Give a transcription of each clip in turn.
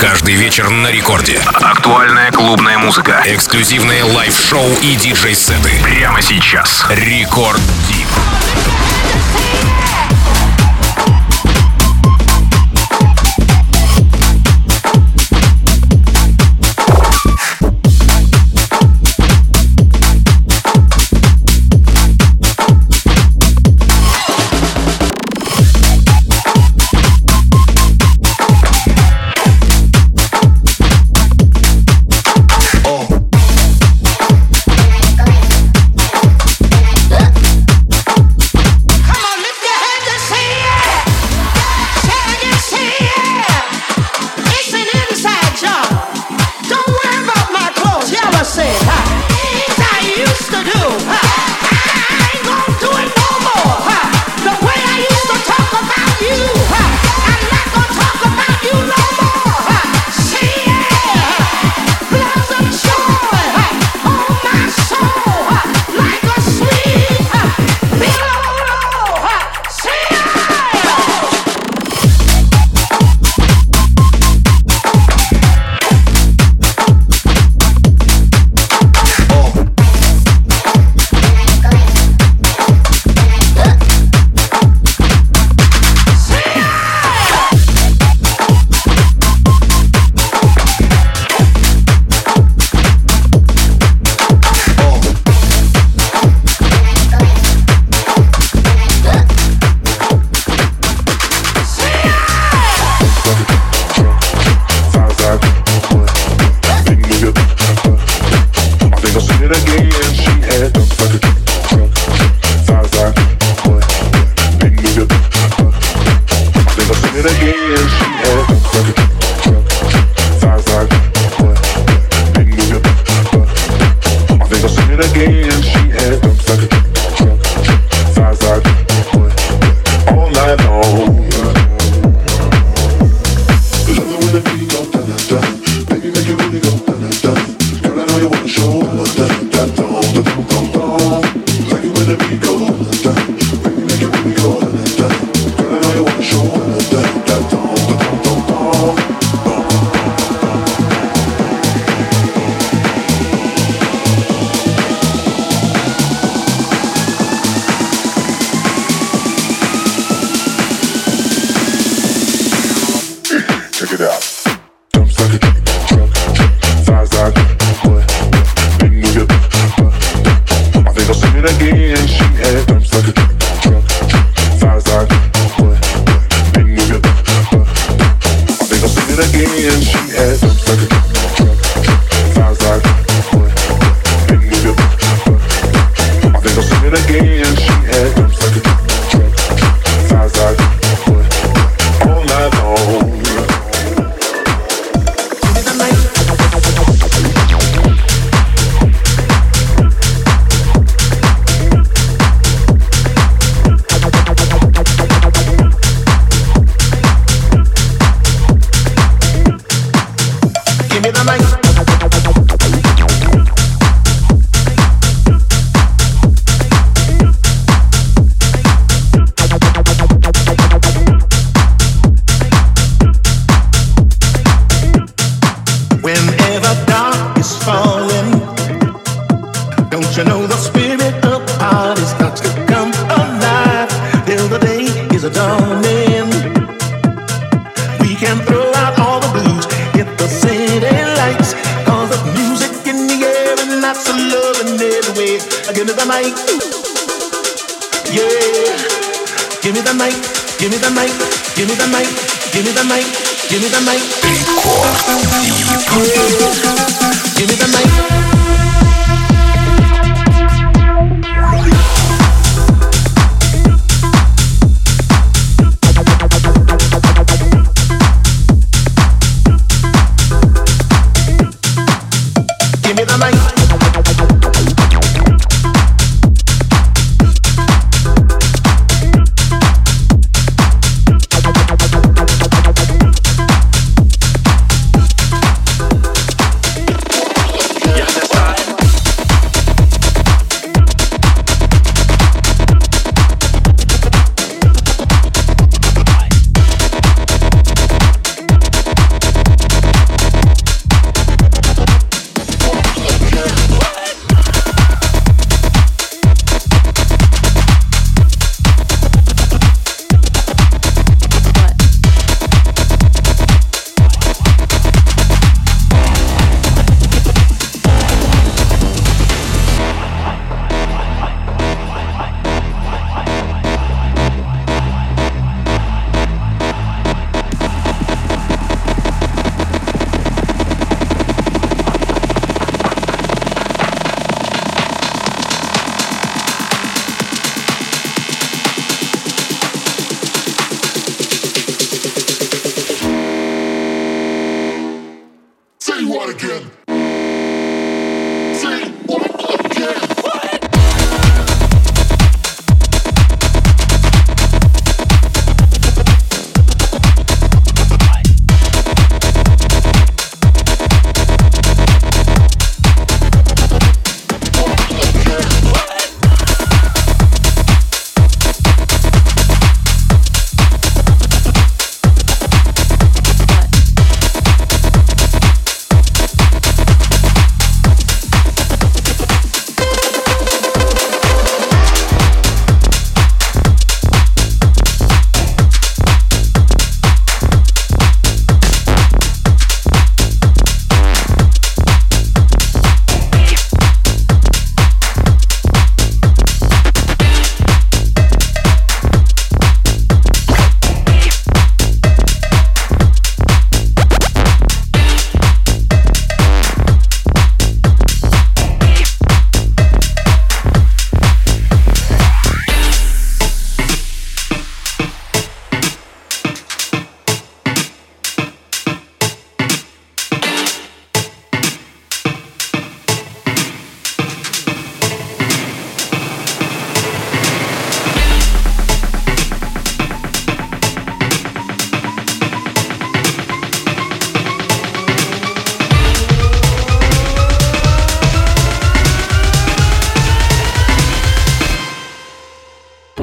Каждый вечер на рекорде. Актуальная клубная музыка. Эксклюзивные лайв-шоу и диджей-сеты. Прямо сейчас. Рекорд Дип.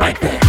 like that.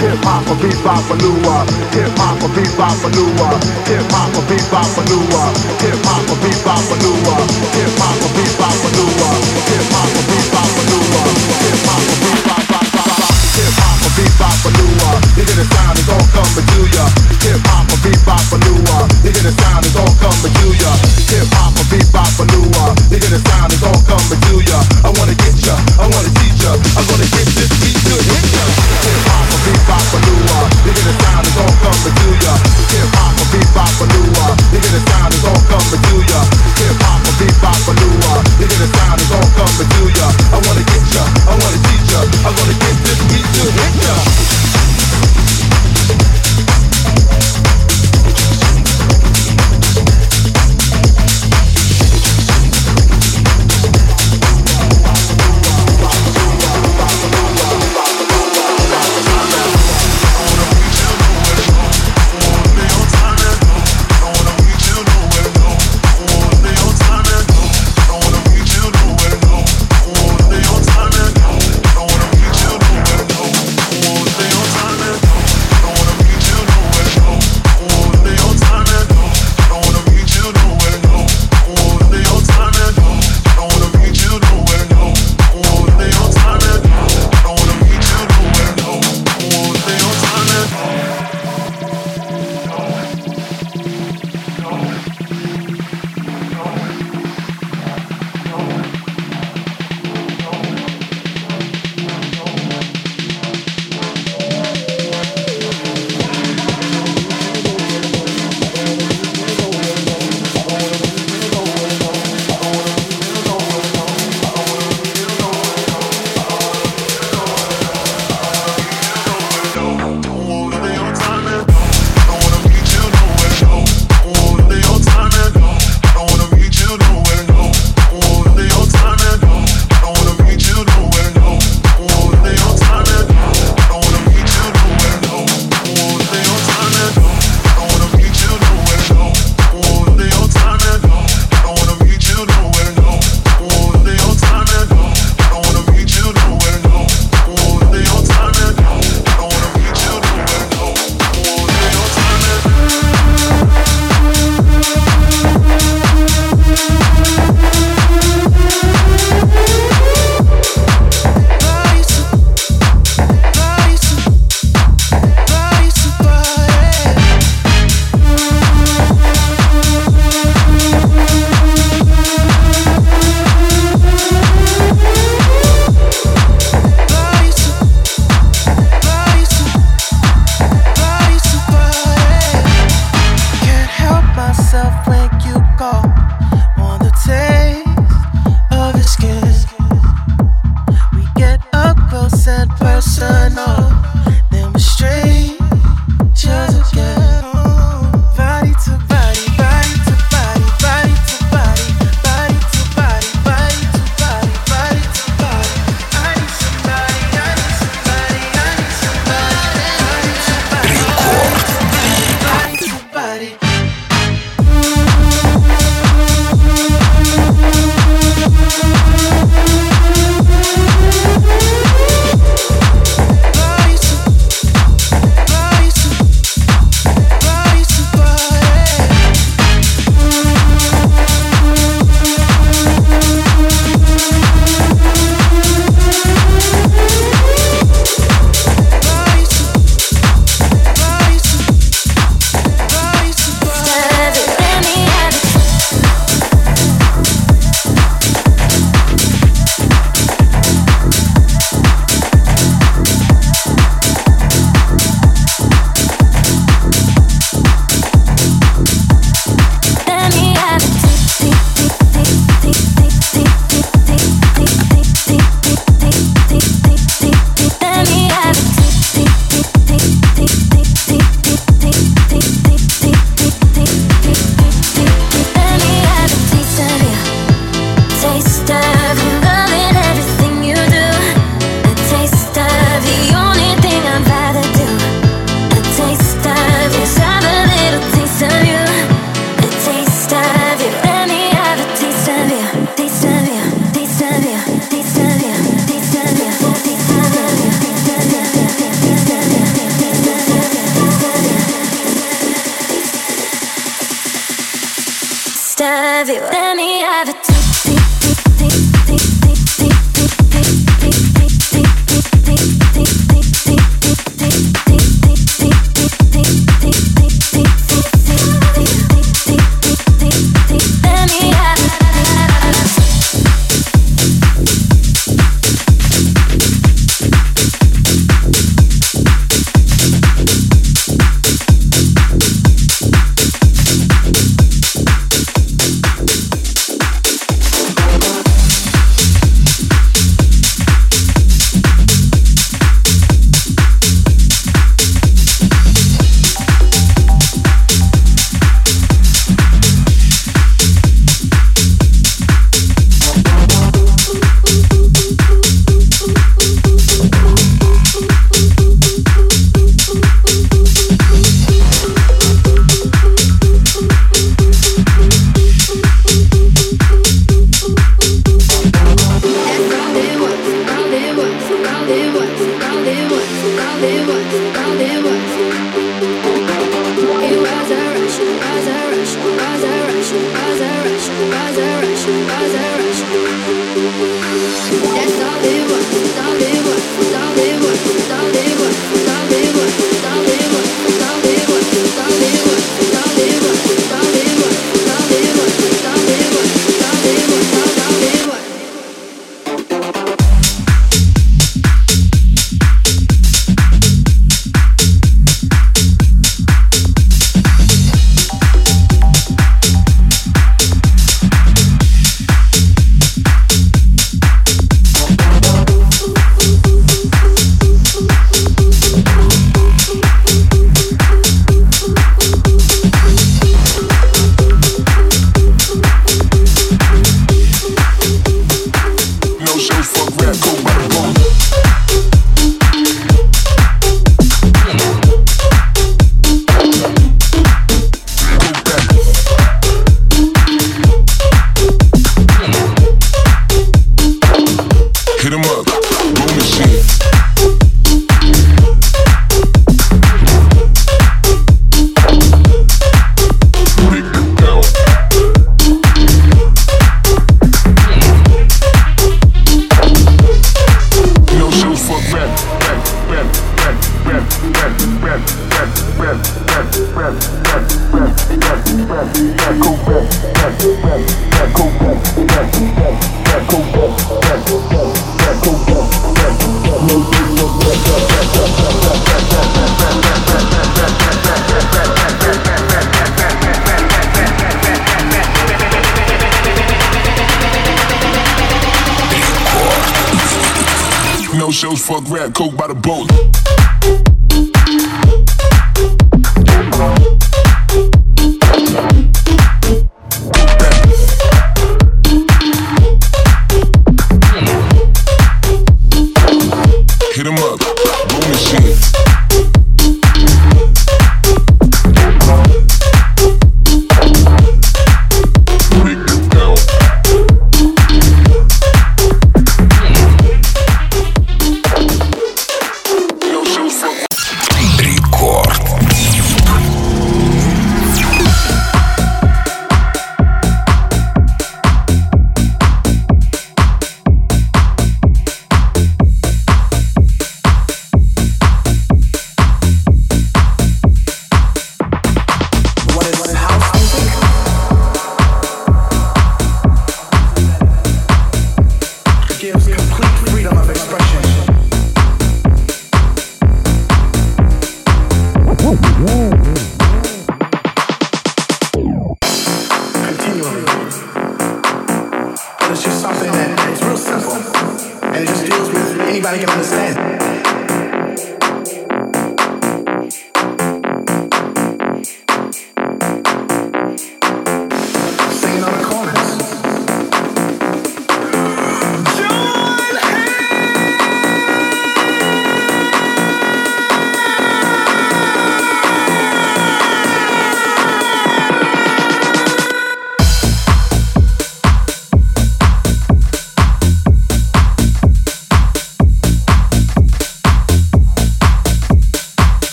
Hip hop a bebop a lua. Hip hop a bebop a lua. Hip hop a bebop a lua. Hip hop a bebop a lua. Hip hop a bebop a lua. Hip hop a bebop a lua. Hip hop a bebop a lua. Hip hop a. You hear the sound, it's all coming to ya. Hip hop or bebop or newer. You hear the sound, it's all coming to ya. Hip hop or bebop or newer. You hear the sound, it's all coming to ya. I wanna get ya, I wanna teach ya. I'm gonna get this beat to hit ya. Hip hop or bebop or newer. You hear the sound, it's all coming to ya. Hip hop or bebop or newer. You hear the sound, it's all coming to ya. Hip hop or bebop or newer. You hear the sound, it's all coming to ya. I wanna get ya, I wanna teach ya. I'm gonna get this beat to hit ya.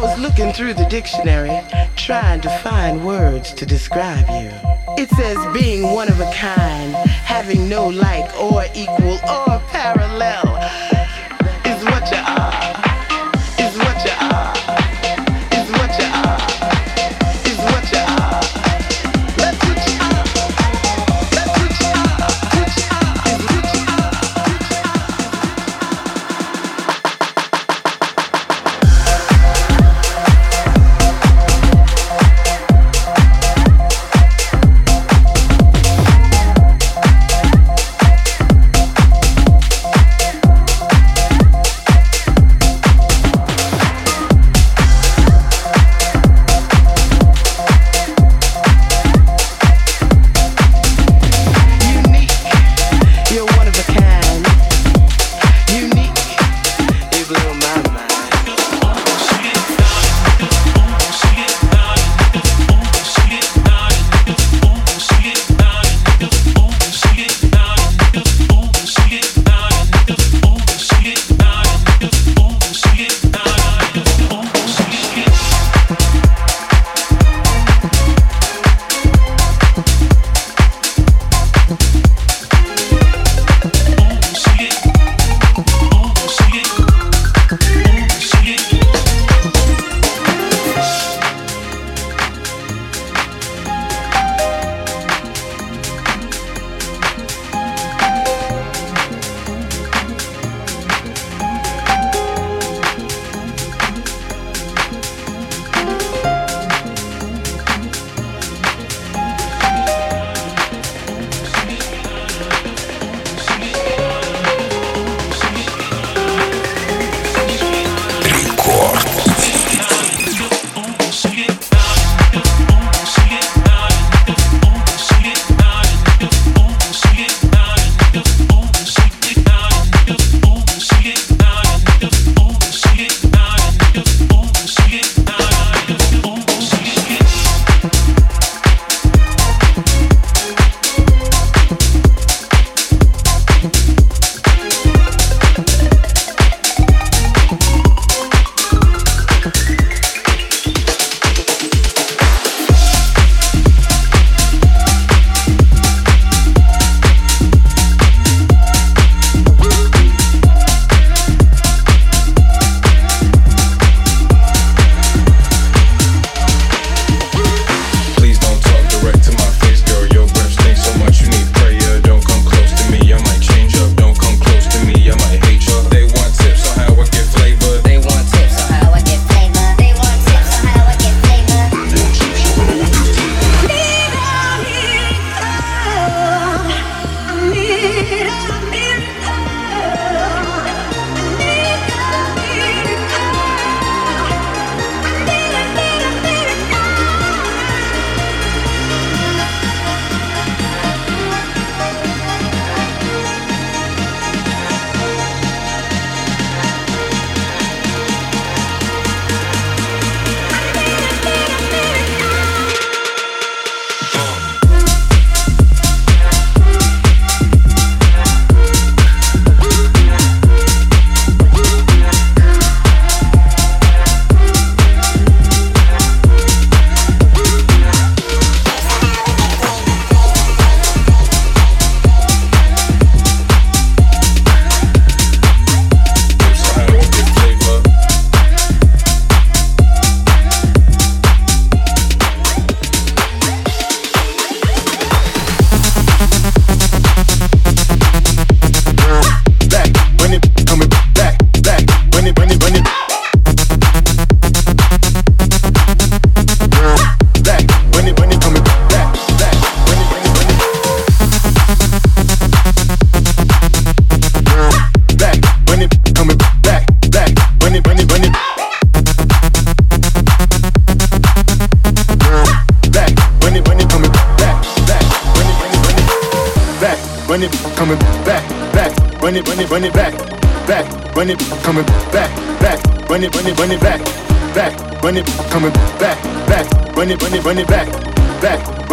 was looking through the dictionary, trying to find words to describe you. It says being one of a kind, having no like or equal or parallel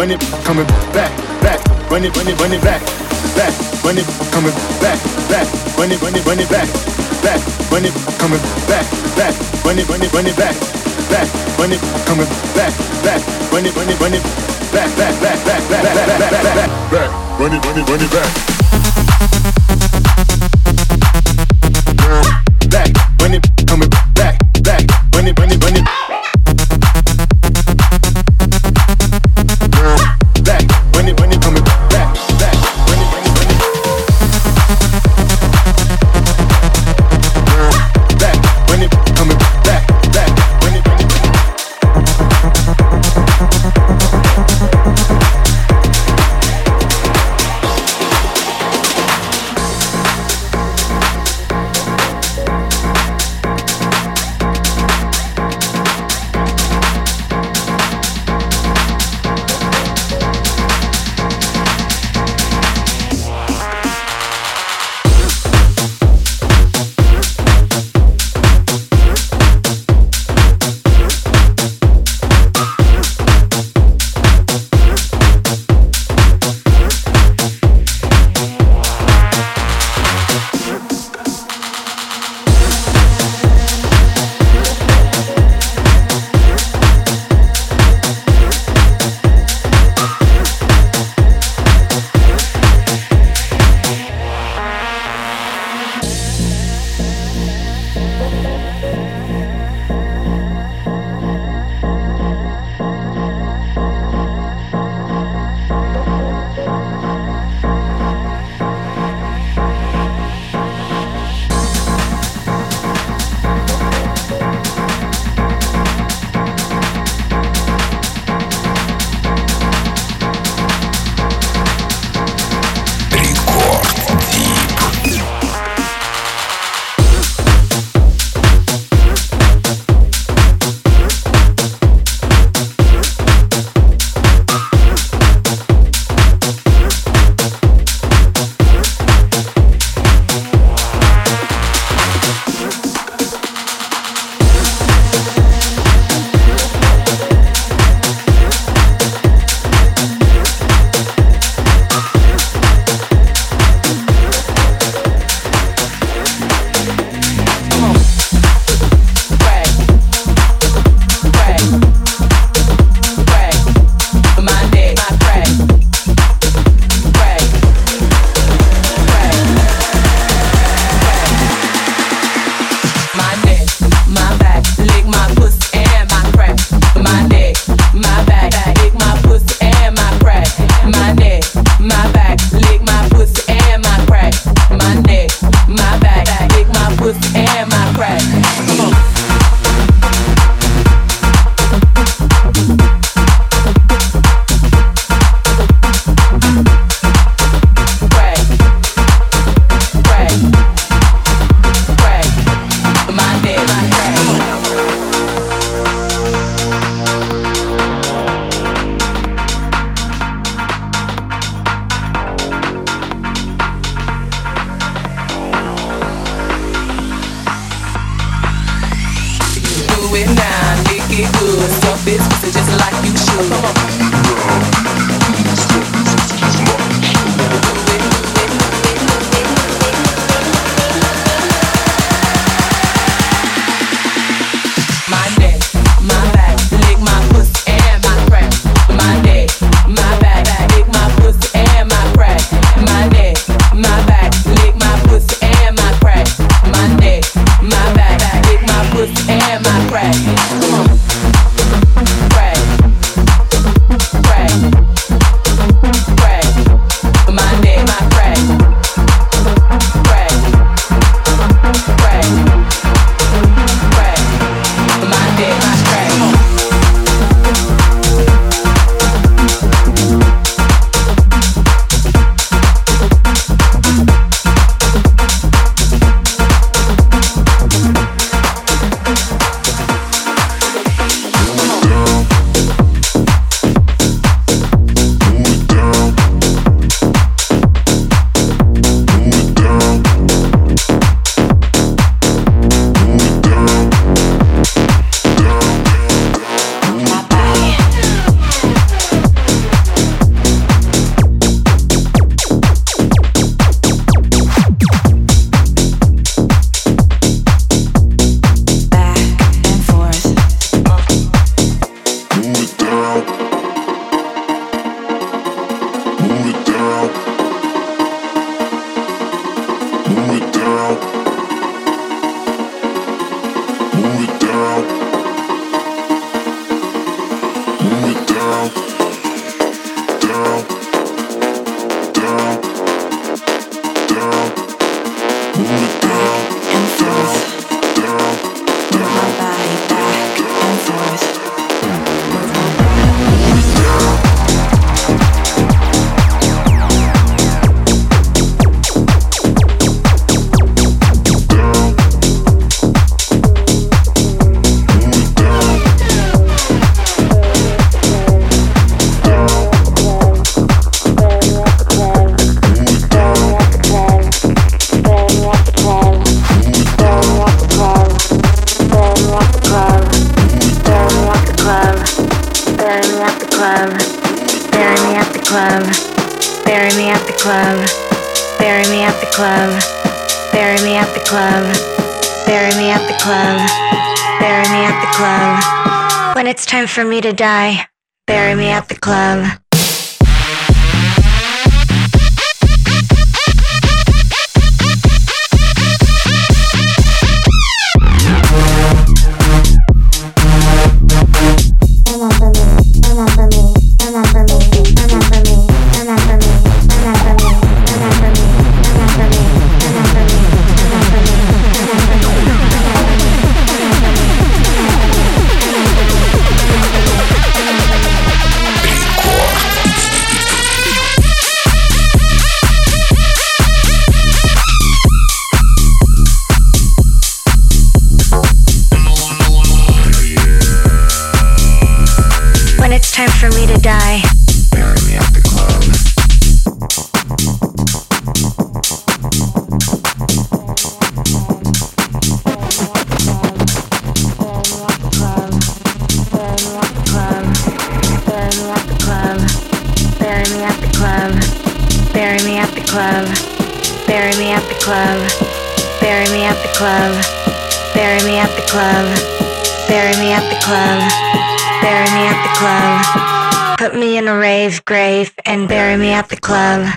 run it, coming back, back, run it, run it, run it back, back, run it, coming back, back, run it, run it, run it back, back, run it, coming back, back, run it, run it, run it back, back, run it, coming back, back, run it, run it, run it back, back, back, back, back, back, back, back, back, run it, run it, run it back. club. Bury me at the club. Bury me at the club. Bury me at the club. Bury me at the club. Bury me at the club. Bury me at the club. When it's time for me to die, bury me at the club. club, bury me at the club. Put me in a rave grave and bury me at the club.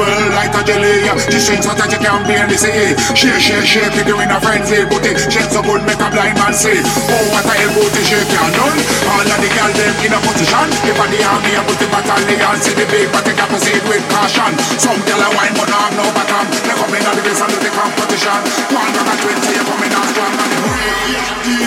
bubble like a jelly. She shakes so tight you can't be in the sea. Shake, shake, shake it in a frenzy. Booty shake so good make a blind man see. Oh, what a hell booty shake ya done! All of the girls them in a position. If I the army I put the battalion, see the big but they can proceed with caution. Some girl a wine but I have no bottom. They come in on the base and do the competition. One got a twenty, coming out strong and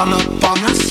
all up on us.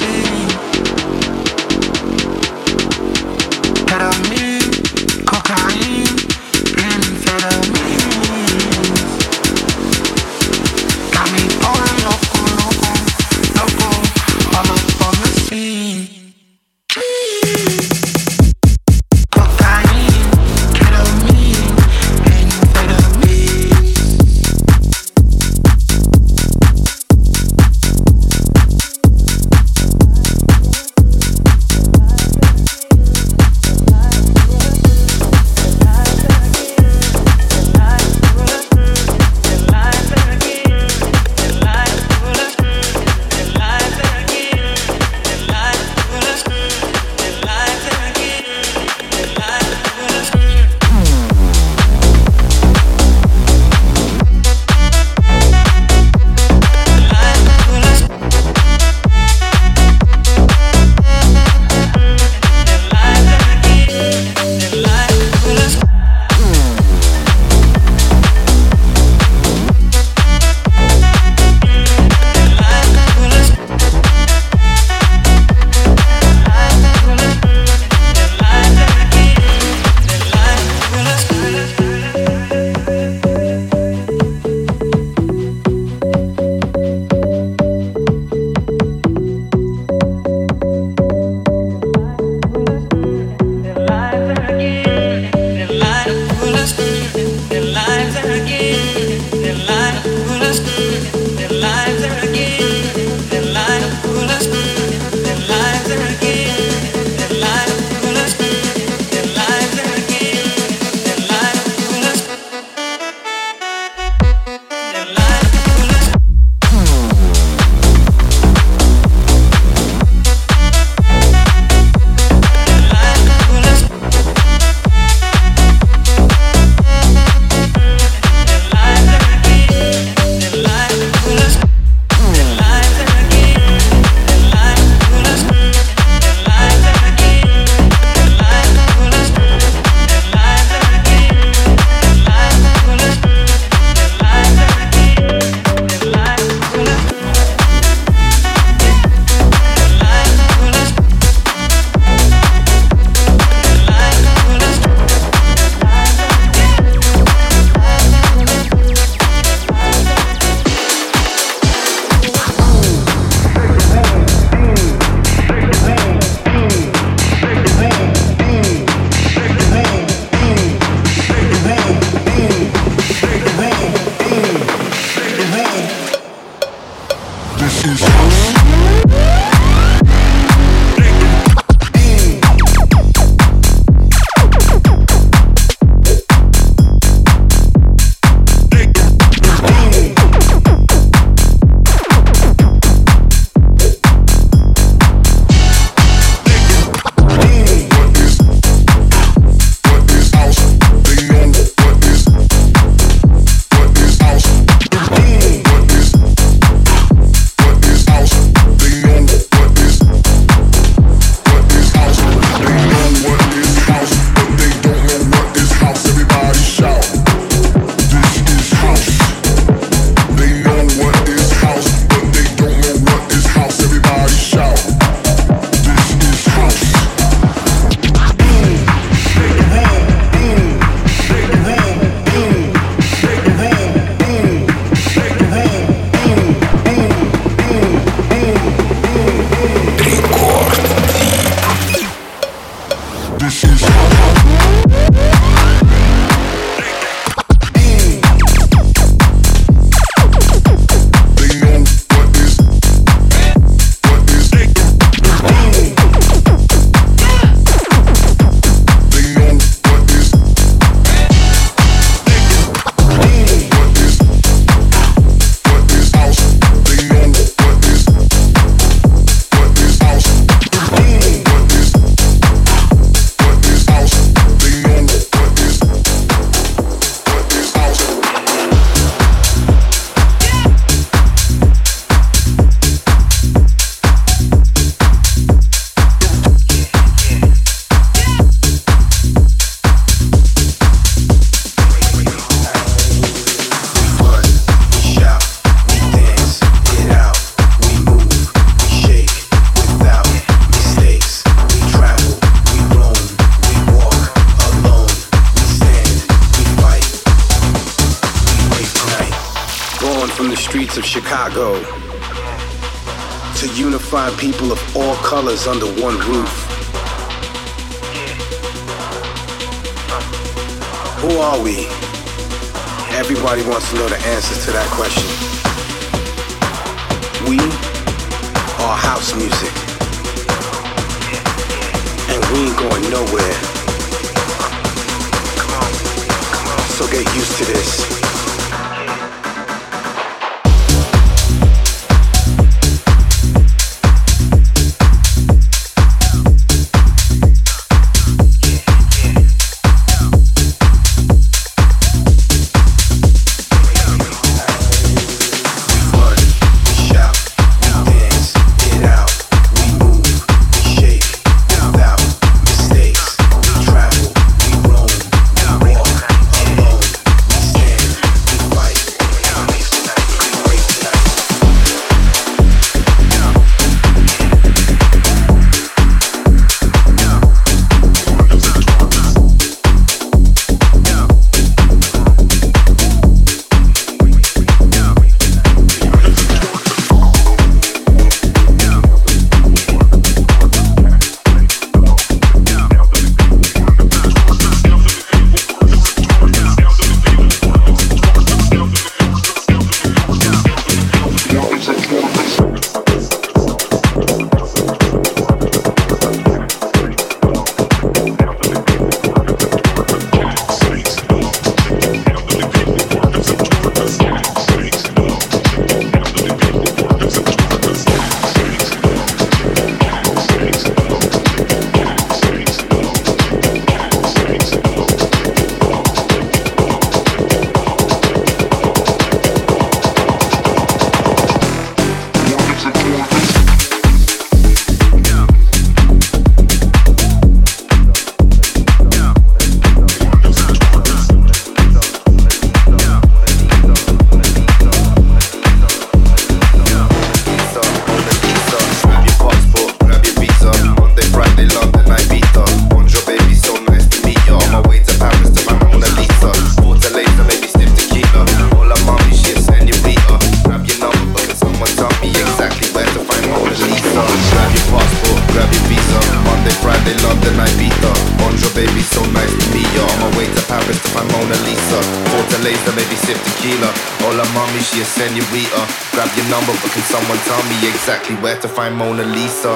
senorita. Grab your number, but can someone tell me exactly where to find Mona Lisa?